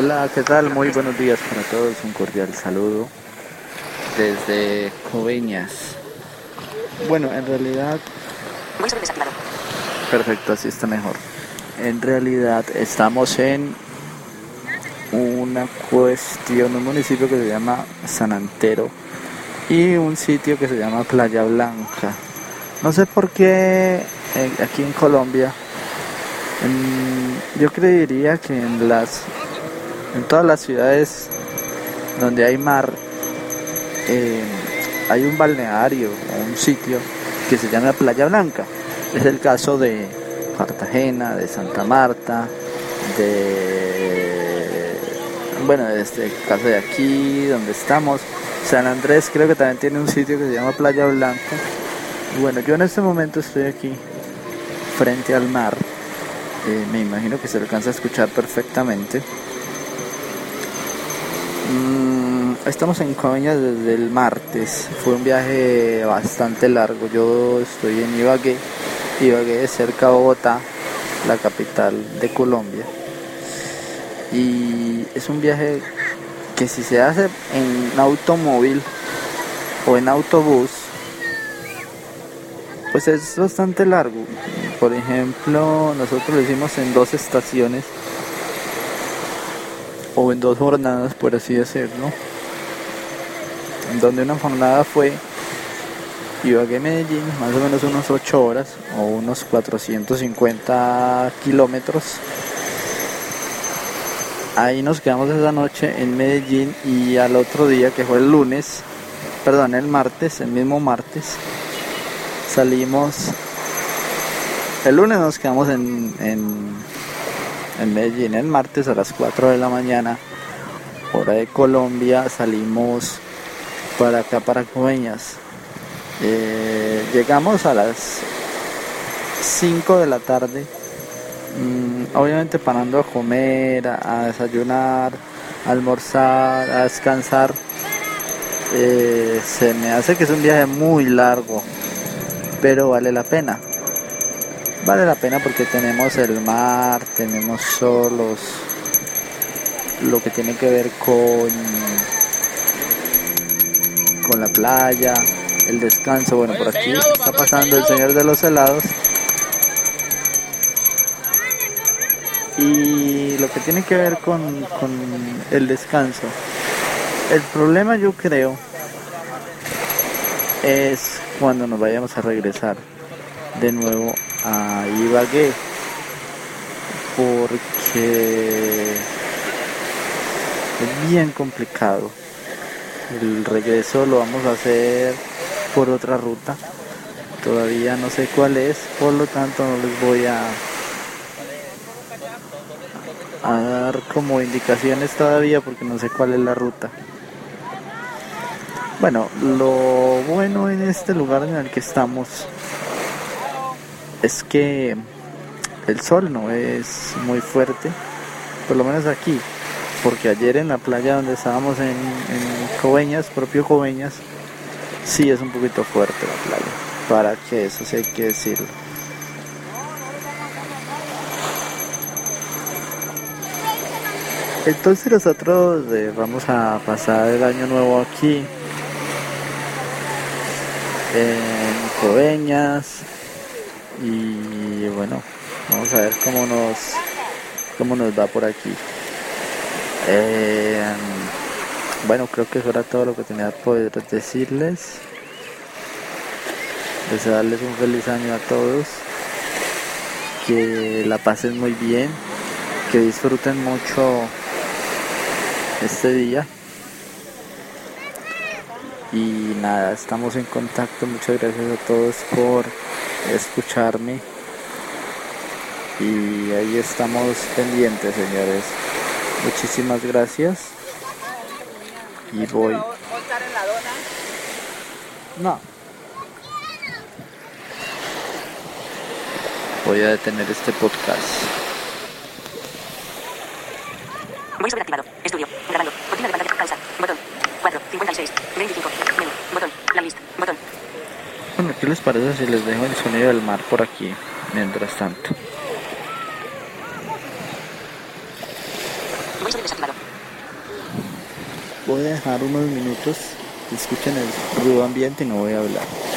Hola, ¿qué tal? Muy buenos días para todos. Un cordial saludo desde Coveñas. Bueno, en realidad... Perfecto, así está mejor. En realidad estamos en una cuestión, un municipio que se llama San Antero y un sitio que se llama Playa Blanca. No sé por qué eh, aquí en Colombia, yo creería que en las en todas las ciudades donde hay mar eh, hay un balneario o un sitio que se llama Playa Blanca. Es el caso de Cartagena, de Santa Marta, de bueno, este caso de aquí donde estamos. San Andrés creo que también tiene un sitio que se llama Playa Blanca. Bueno, yo en este momento estoy aquí frente al mar. Eh, me imagino que se alcanza a escuchar perfectamente. Mm, estamos en Coveñas desde el martes. Fue un viaje bastante largo. Yo estoy en Ibagué. Ibagué es cerca de Bogotá, la capital de Colombia. Y es un viaje que si se hace en automóvil o en autobús, pues es bastante largo. Por ejemplo, nosotros lo hicimos en dos estaciones o en dos jornadas, por así decirlo, en donde una jornada fue Ibagué Medellín, más o menos unos 8 horas o unos 450 kilómetros. Ahí nos quedamos esa noche en Medellín y al otro día, que fue el lunes, perdón, el martes, el mismo martes, salimos. El lunes nos quedamos en, en en Medellín el martes a las 4 de la mañana, hora de Colombia, salimos para acá, para Coveñas. Eh, llegamos a las 5 de la tarde, mm, obviamente parando a comer, a, desayunar, a almorzar, a descansar. Eh, se me hace que es un viaje muy largo, pero vale la pena vale la pena porque tenemos el mar, tenemos solos, lo que tiene que ver con, con la playa, el descanso. Bueno, por aquí está pasando el señor de los helados. Y lo que tiene que ver con, con el descanso. El problema yo creo es cuando nos vayamos a regresar de nuevo a Ibagué porque es bien complicado. El regreso lo vamos a hacer por otra ruta. Todavía no sé cuál es, por lo tanto no les voy a, a dar como indicaciones todavía porque no sé cuál es la ruta. Bueno, lo bueno en este lugar en el que estamos es que el sol no es muy fuerte, por lo menos aquí, porque ayer en la playa donde estábamos en, en Coveñas, propio Coveñas, sí es un poquito fuerte la playa, para que eso sí hay que decirlo. Entonces nosotros eh, vamos a pasar el año nuevo aquí en Coveñas, y bueno vamos a ver cómo nos cómo nos va por aquí. Eh, bueno creo que eso era todo lo que tenía poder decirles. Desearles un feliz año a todos. Que la pasen muy bien. Que disfruten mucho este día y nada, estamos en contacto. Muchas gracias a todos por escucharme. Y ahí estamos pendientes, señores. Muchísimas gracias. Y voy. No. Voy a detener este podcast. Voy sobreactivado. Estudio. Grabando. Cortina de pantalla. Pausa. Botón. 56, 25, menú, botón, la lista, botón. Bueno, ¿qué les parece si les dejo el sonido del mar por aquí mientras tanto? Voy a dejar unos minutos, escuchen el ruido ambiente y no voy a hablar.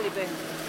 quali pensi?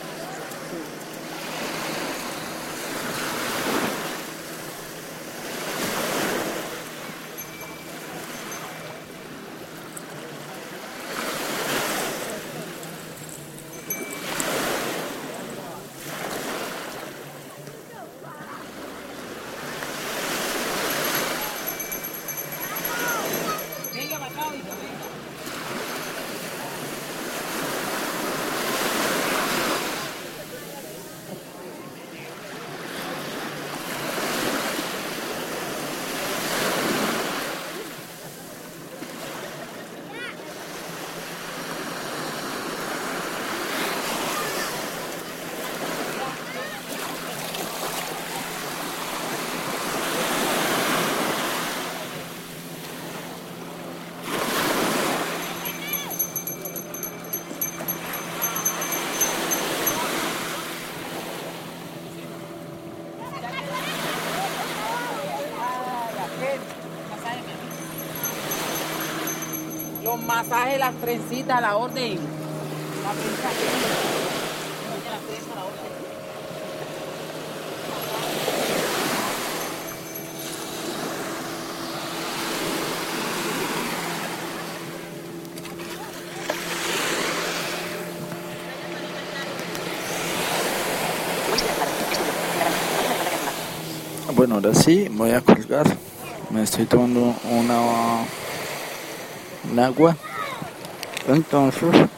Los masajes, las trencitas la orden. La la orden. Bueno, ahora sí, voy a colgar. Me estoy tomando una Nagua. Entonces. Botón.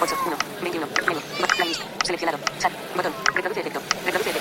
8. 1. 21. Seleccionado. Sal. Botón. Reproduce efecto. Reproduce efecto.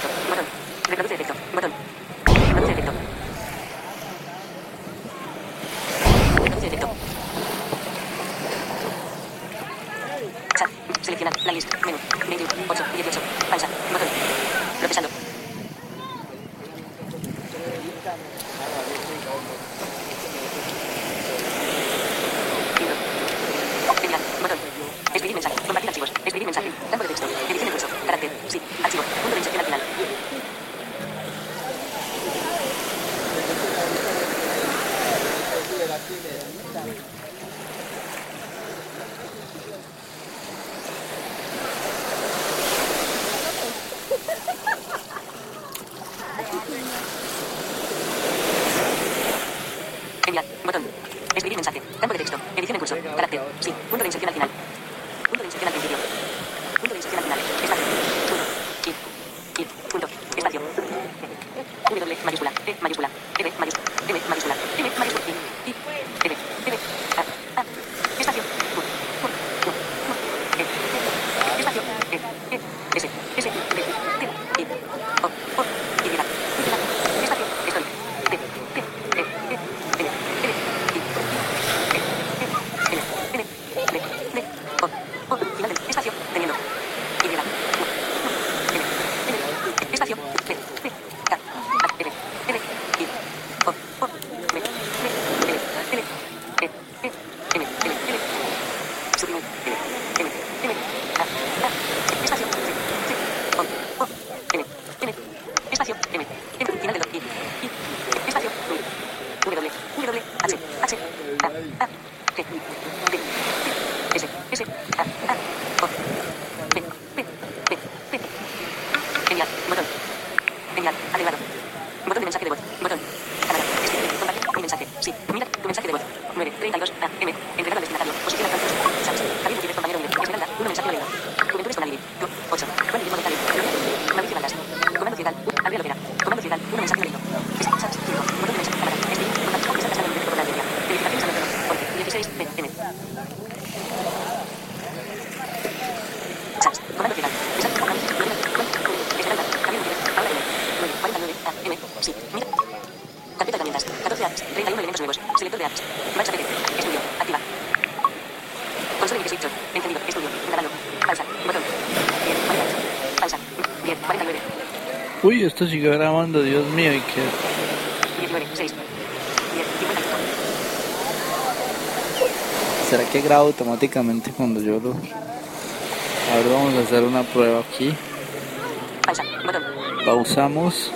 señal. Activado. Botón de mensaje de voz. Botón. Este. Compartir. Un mensaje. Sí. Mira tu mensaje de voz. 9. 32. A. M. Entregado al destinatario. Posición al campo. Sabes. Javier Gutiérrez, compañero de Esmeralda. Un mensaje de voz. Juventudes con 8. Mauricio Comando Ciudad. Andrea Lovera. Comando Ciudad. Un mensaje de voz. Sabes. 5. Botón de mensaje. Cámara. Este. Contacto. El de. Felicitaciones Uy, esto sigue grabando, Dios mío, y qué. ¿Será que grabo automáticamente cuando yo lo.? Ahora vamos a hacer una prueba aquí. Pausamos.